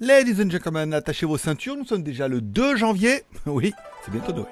Ladies and gentlemen, attachez vos ceintures, nous sommes déjà le 2 janvier. Oui, c'est bientôt Noël.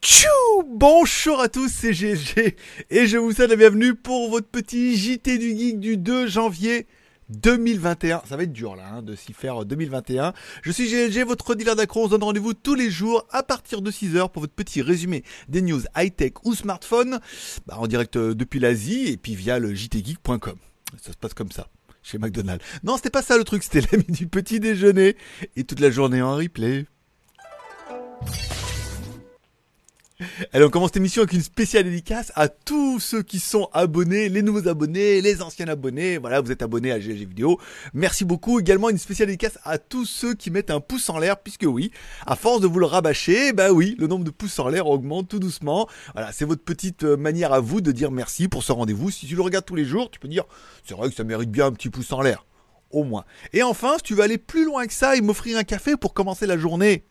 Tchou Bonjour à tous, c'est GG et je vous souhaite la bienvenue pour votre petit JT du Geek du 2 janvier 2021. Ça va être dur là hein, de s'y faire 2021. Je suis GLG, votre dealer d'accro. On se donne rendez-vous tous les jours à partir de 6h pour votre petit résumé des news high-tech ou smartphone bah, en direct euh, depuis l'Asie et puis via le jtgeek.com. Ça se passe comme ça chez McDonald's. Non, c'était pas ça le truc, c'était l'ami du petit déjeuner et toute la journée en replay. Allez, on commence cette émission avec une spéciale dédicace à tous ceux qui sont abonnés, les nouveaux abonnés, les anciens abonnés. Voilà, vous êtes abonnés à GG Vidéo. Merci beaucoup. Également une spéciale dédicace à tous ceux qui mettent un pouce en l'air, puisque oui, à force de vous le rabâcher, bah oui, le nombre de pouces en l'air augmente tout doucement. Voilà, c'est votre petite euh, manière à vous de dire merci pour ce rendez-vous. Si tu le regardes tous les jours, tu peux dire, c'est vrai que ça mérite bien un petit pouce en l'air. Au moins. Et enfin, si tu veux aller plus loin que ça et m'offrir un café pour commencer la journée,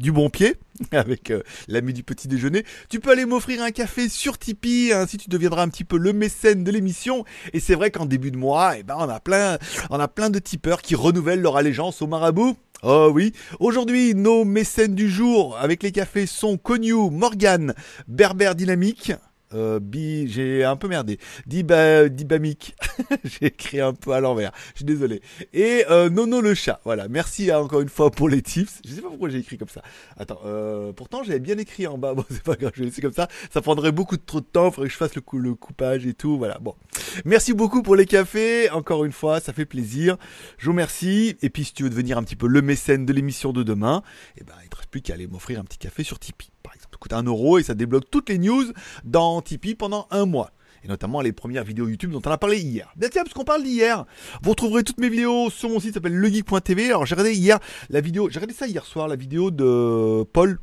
du bon pied avec euh, l'ami du petit déjeuner. Tu peux aller m'offrir un café sur Tipeee, ainsi tu deviendras un petit peu le mécène de l'émission. Et c'est vrai qu'en début de mois, eh ben on a plein, on a plein de tipeurs qui renouvellent leur allégeance au marabout. Oh oui, aujourd'hui nos mécènes du jour avec les cafés sont Cognou, Morgan, Berber Dynamique, euh, bi, j'ai un peu merdé. Diba, Dibamic. j'ai écrit un peu à l'envers. Je suis désolé. Et euh, Nono le chat. Voilà. Merci hein, encore une fois pour les tips. Je sais pas pourquoi j'ai écrit comme ça. Attends. Euh, pourtant j'avais bien écrit en bas. Bon c'est pas grave. Je vais laisser comme ça. Ça prendrait beaucoup trop de temps. Faudrait que je fasse le, coup, le coupage et tout. Voilà. Bon. Merci beaucoup pour les cafés. Encore une fois, ça fait plaisir. Je vous remercie. Et puis si tu veux devenir un petit peu le mécène de l'émission de demain, eh ben il te reste plus qu'à aller m'offrir un petit café sur Tipeee, coûte un euro et ça débloque toutes les news dans Tipeee pendant un mois. Et notamment les premières vidéos YouTube dont on a parlé hier. Bien tiens, parce qu'on parle d'hier. Vous retrouverez toutes mes vidéos sur mon site, s'appelle legeek.tv. Alors j'ai regardé hier la vidéo, j'ai regardé ça hier soir, la vidéo de Paul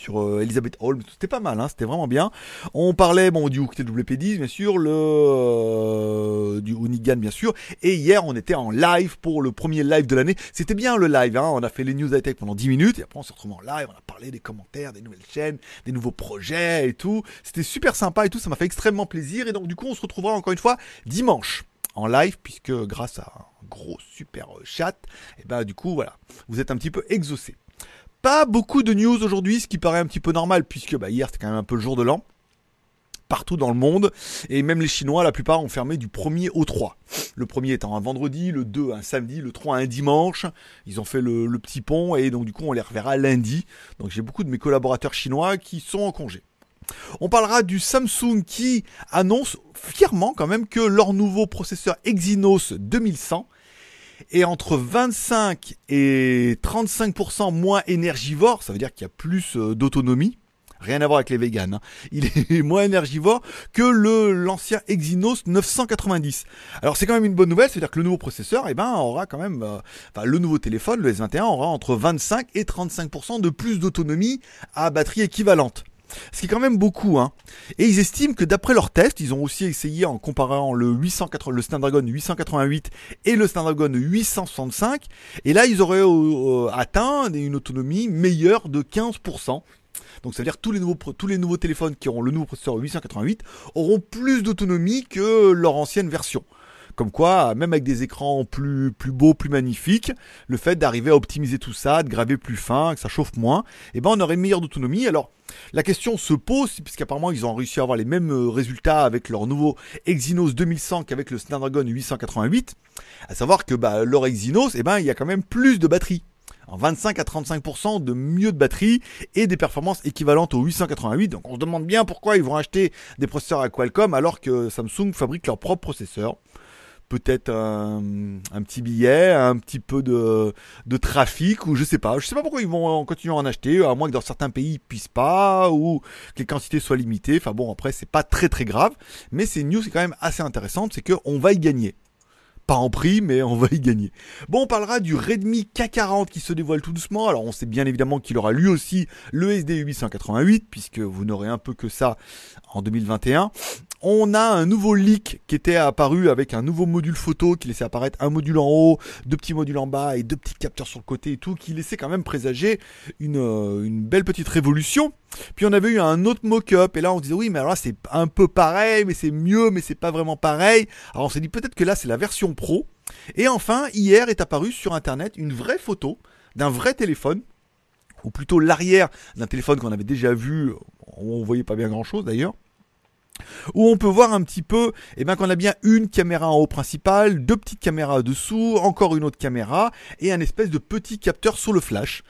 sur euh, Elizabeth Holmes, c'était pas mal, hein, c'était vraiment bien. On parlait bon du TWP10 bien sûr, le euh, du Unigan bien sûr, et hier on était en live pour le premier live de l'année. C'était bien le live, hein, on a fait les news high tech pendant 10 minutes et après on s'est retrouvé en live, on a parlé des commentaires, des nouvelles chaînes, des nouveaux projets et tout. C'était super sympa et tout, ça m'a fait extrêmement plaisir et donc du coup on se retrouvera encore une fois dimanche en live puisque grâce à un gros super chat, et ben du coup voilà, vous êtes un petit peu exaucé. Pas beaucoup de news aujourd'hui, ce qui paraît un petit peu normal, puisque bah, hier c'était quand même un peu le jour de l'an. Partout dans le monde, et même les Chinois, la plupart ont fermé du 1er au 3. Le premier étant un vendredi, le 2 un samedi, le 3 un dimanche. Ils ont fait le, le petit pont, et donc du coup on les reverra lundi. Donc j'ai beaucoup de mes collaborateurs chinois qui sont en congé. On parlera du Samsung qui annonce fièrement quand même que leur nouveau processeur Exynos 2100 est entre 25 et 35% moins énergivore, ça veut dire qu'il y a plus euh, d'autonomie. Rien à voir avec les véganes. Hein. Il est moins énergivore que le l'ancien Exynos 990. Alors c'est quand même une bonne nouvelle, c'est-à-dire que le nouveau processeur, eh ben, aura quand même, euh, enfin le nouveau téléphone, le S21, aura entre 25 et 35% de plus d'autonomie à batterie équivalente. Ce qui est quand même beaucoup, hein. Et ils estiment que d'après leurs tests, ils ont aussi essayé en comparant le 880, le Snapdragon 888 et le Snapdragon 865, et là ils auraient euh, atteint une autonomie meilleure de 15%. Donc ça veut dire que tous les nouveaux tous les nouveaux téléphones qui auront le nouveau processeur 888 auront plus d'autonomie que leur ancienne version. Comme quoi, même avec des écrans plus, plus beaux, plus magnifiques, le fait d'arriver à optimiser tout ça, de graver plus fin, que ça chauffe moins, eh ben on aurait une meilleure autonomie. Alors, la question se pose, puisqu'apparemment ils ont réussi à avoir les mêmes euh, résultats avec leur nouveau Exynos 2100 qu'avec le Snapdragon 888, à savoir que bah, leur Exynos, eh ben, il y a quand même plus de batterie. En 25 à 35% de mieux de batterie et des performances équivalentes au 888. Donc on se demande bien pourquoi ils vont acheter des processeurs à Qualcomm alors que Samsung fabrique leur propre processeur peut-être un, petit billet, un petit peu de, trafic ou je sais pas. Je sais pas pourquoi ils vont continuer à en acheter, à moins que dans certains pays ils puissent pas ou que les quantités soient limitées. Enfin bon, après c'est pas très très grave, mais c'est une news qui est quand même assez intéressante, c'est qu'on va y gagner. Pas en prix, mais on va y gagner. Bon, on parlera du Redmi K40 qui se dévoile tout doucement. Alors, on sait bien évidemment qu'il aura lui aussi le SD 888, puisque vous n'aurez un peu que ça en 2021 on a un nouveau leak qui était apparu avec un nouveau module photo qui laissait apparaître un module en haut, deux petits modules en bas et deux petits capteurs sur le côté et tout, qui laissait quand même présager une, euh, une belle petite révolution. Puis on avait eu un autre mock-up et là on disait oui mais alors là c'est un peu pareil mais c'est mieux mais c'est pas vraiment pareil. Alors on s'est dit peut-être que là c'est la version Et enfin, hier est apparue sur Internet une vraie photo d'un vrai téléphone, ou plutôt l'arrière d'un téléphone qu'on avait déjà vu, on voyait pas bien grand-chose d'ailleurs, où on peut voir un petit peu eh ben, qu'on a bien une caméra en haut principale, deux petites caméras dessous, encore une autre caméra et un espèce de petit capteur sur le flash.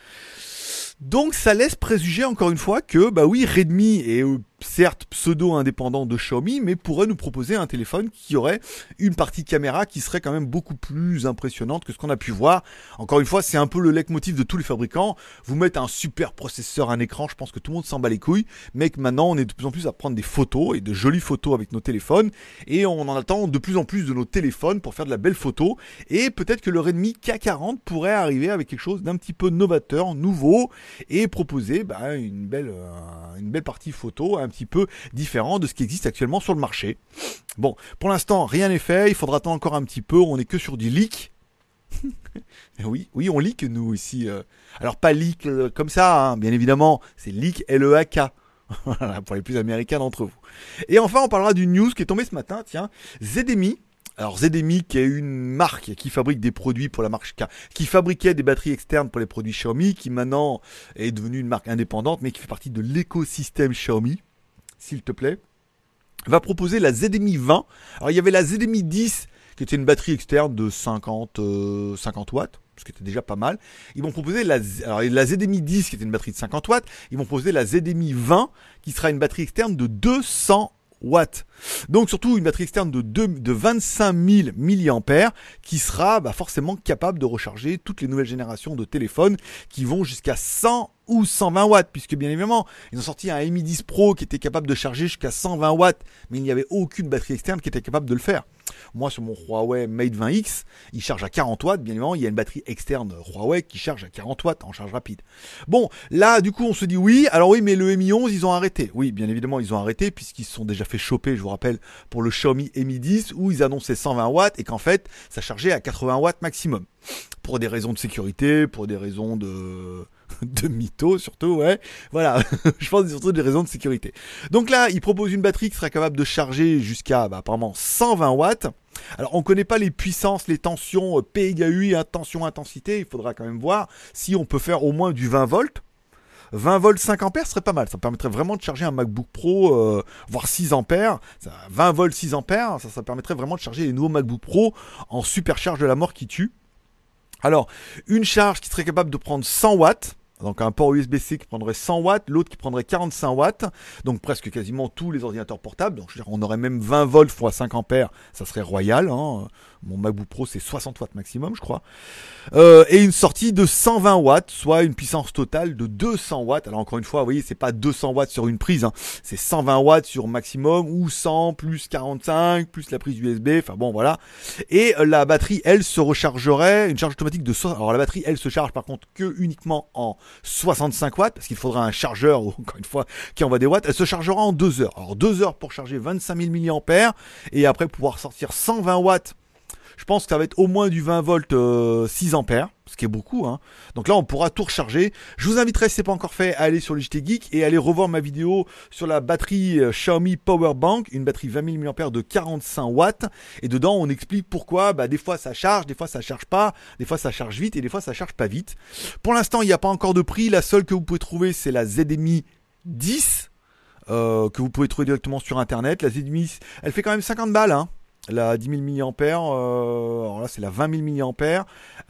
Donc ça laisse préjuger encore une fois que bah oui Redmi est euh, certes pseudo-indépendant de Xiaomi, mais pourrait nous proposer un téléphone qui aurait une partie caméra qui serait quand même beaucoup plus impressionnante que ce qu'on a pu voir. Encore une fois, c'est un peu le leitmotiv de tous les fabricants. Vous mettez un super processeur, un écran, je pense que tout le monde s'en bat les couilles, mais que maintenant on est de plus en plus à prendre des photos et de jolies photos avec nos téléphones, et on en attend de plus en plus de nos téléphones pour faire de la belle photo, et peut-être que le Redmi K40 pourrait arriver avec quelque chose d'un petit peu novateur, nouveau, et proposer bah, une, belle, euh, une belle partie photo, petit peu différent de ce qui existe actuellement sur le marché. Bon, pour l'instant, rien n'est fait, il faudra attendre encore un petit peu, on n'est que sur du leak. oui, oui, on leak nous ici. Euh. Alors pas leak euh, comme ça, hein, bien évidemment, c'est leak L-E-A-K. pour les plus américains d'entre vous. Et enfin, on parlera d'une news qui est tombée ce matin, tiens, ZDMI, alors ZDMI qui est une marque qui fabrique des produits pour la marque qui fabriquait des batteries externes pour les produits Xiaomi, qui maintenant est devenue une marque indépendante, mais qui fait partie de l'écosystème Xiaomi s'il te plaît, va proposer la ZMI 20. Alors il y avait la ZMI 10 qui était une batterie externe de 50, 50 euh, watts, ce qui était déjà pas mal. Ils vont proposer la, alors, la ZMI 10 qui était une batterie de 50 watts, ils vont proposer la ZMI 20 qui sera une batterie externe de 200 watts. Donc surtout une batterie externe de, 2, de 25 000 mAh qui sera bah, forcément capable de recharger toutes les nouvelles générations de téléphones qui vont jusqu'à 100 ou 120 watts, puisque bien évidemment, ils ont sorti un Mi 10 Pro qui était capable de charger jusqu'à 120 watts, mais il n'y avait aucune batterie externe qui était capable de le faire. Moi, sur mon Huawei Mate 20X, il charge à 40 watts. Bien évidemment, il y a une batterie externe Huawei qui charge à 40 watts en charge rapide. Bon, là, du coup, on se dit oui. Alors oui, mais le Mi 11, ils ont arrêté. Oui, bien évidemment, ils ont arrêté puisqu'ils se sont déjà fait choper, je vous rappelle, pour le Xiaomi Mi 10 où ils annonçaient 120 watts et qu'en fait, ça chargeait à 80 watts maximum. Pour des raisons de sécurité, pour des raisons de de mythos surtout, ouais. Voilà, je pense surtout des raisons de sécurité. Donc là, il propose une batterie qui sera capable de charger jusqu'à bah, apparemment 120 watts. Alors on connaît pas les puissances, les tensions euh, P égale U, tension intensité, il faudra quand même voir si on peut faire au moins du 20 volts. 20 volts 5 ampères serait pas mal. Ça permettrait vraiment de charger un MacBook Pro, euh, voire 6 ampères. 20 volts 6 ampères, ça, ça permettrait vraiment de charger les nouveaux MacBook Pro en supercharge de la mort qui tue. Alors, une charge qui serait capable de prendre 100 watts. Donc un port USB-C qui prendrait 100 watts, l'autre qui prendrait 45 watts, donc presque quasiment tous les ordinateurs portables. Donc je veux dire, on aurait même 20 volts x 5 ampères, ça serait royal. Hein. Mon MacBook Pro c'est 60 watts maximum, je crois. Euh, et une sortie de 120 watts, soit une puissance totale de 200 watts. Alors encore une fois, vous voyez, c'est pas 200 watts sur une prise, hein. c'est 120 watts sur maximum ou 100 plus 45 plus la prise USB. Enfin bon, voilà. Et euh, la batterie, elle, se rechargerait une charge automatique de. Alors la batterie, elle se charge par contre que uniquement en 65 watts, parce qu'il faudra un chargeur, encore une fois, qui envoie des watts, elle se chargera en 2 heures. Alors 2 heures pour charger 25 000 mAh, et après pouvoir sortir 120 watts je pense que ça va être au moins du 20 volts 6 euh, ampères, ce qui est beaucoup. Hein. Donc là, on pourra tout recharger. Je vous inviterai, si ce n'est pas encore fait, à aller sur le JT Geek et aller revoir ma vidéo sur la batterie euh, Xiaomi Power Bank, une batterie 20 000 mAh de 45 watts. Et dedans, on explique pourquoi bah, des fois ça charge, des fois ça charge pas, des fois ça charge vite et des fois ça charge pas vite. Pour l'instant, il n'y a pas encore de prix. La seule que vous pouvez trouver, c'est la ZMI 10. Euh, que vous pouvez trouver directement sur internet. La ZMI, elle fait quand même 50 balles. Hein la 10 000 mAh, euh, alors là c'est la 20 000 mAh,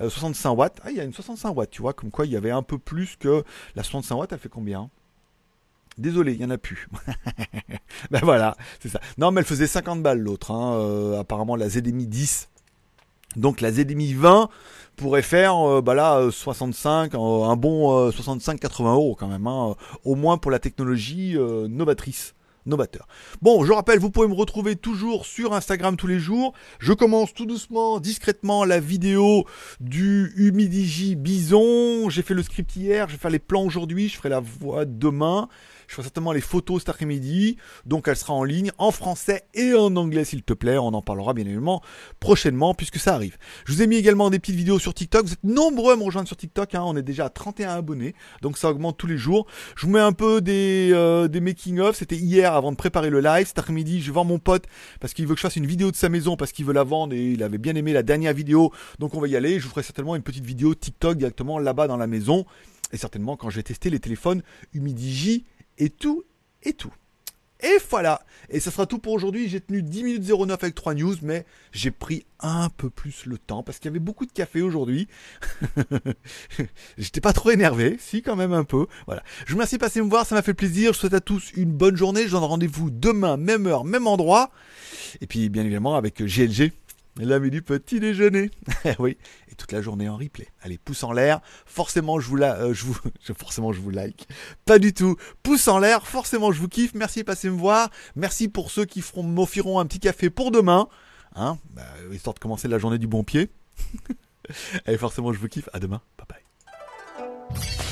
65 watts. Ah, il y a une 65 watts, tu vois, comme quoi il y avait un peu plus que la 65 watts, elle fait combien? Désolé, il n'y en a plus. ben voilà, c'est ça. Non, mais elle faisait 50 balles l'autre, hein, euh, apparemment la ZDMI 10. Donc la ZDMI 20 pourrait faire euh, bah 65, un bon 65-80 euros quand même, hein, au moins pour la technologie novatrice Bon, je rappelle, vous pouvez me retrouver toujours sur Instagram tous les jours. Je commence tout doucement, discrètement la vidéo du Humidigi Bison. J'ai fait le script hier, je vais faire les plans aujourd'hui, je ferai la voix demain. Je ferai certainement les photos cet après-midi. Donc elle sera en ligne en français et en anglais s'il te plaît. On en parlera bien évidemment prochainement puisque ça arrive. Je vous ai mis également des petites vidéos sur TikTok. Vous êtes nombreux à me rejoindre sur TikTok. Hein. On est déjà à 31 abonnés. Donc ça augmente tous les jours. Je vous mets un peu des, euh, des making-of. C'était hier avant de préparer le live. Cet après-midi, je voir mon pote parce qu'il veut que je fasse une vidéo de sa maison parce qu'il veut la vendre et il avait bien aimé la dernière vidéo. Donc on va y aller. Je vous ferai certainement une petite vidéo TikTok directement là-bas dans la maison. Et certainement quand je vais tester les téléphones Humidigi et tout et tout. Et voilà. Et ça sera tout pour aujourd'hui. J'ai tenu 10 minutes 09 avec 3 news, mais j'ai pris un peu plus le temps parce qu'il y avait beaucoup de café aujourd'hui. J'étais pas trop énervé, si quand même un peu. Voilà. Je vous remercie de passer me voir, ça m'a fait plaisir. Je souhaite à tous une bonne journée. Je donne rendez-vous demain, même heure, même endroit. Et puis bien évidemment avec GLG, l'ami du petit déjeuner. oui, et toute la journée en replay. Allez, pouce en l'air. Forcément, je vous la, euh, je forcément, je vous like. Pas du tout. Pouce en l'air. Forcément, je vous kiffe. Merci de passer me voir. Merci pour ceux qui feront, m'offriront un petit café pour demain. Hein, bah, histoire de commencer la journée du bon pied. Allez, forcément, je vous kiffe. À demain. Bye bye.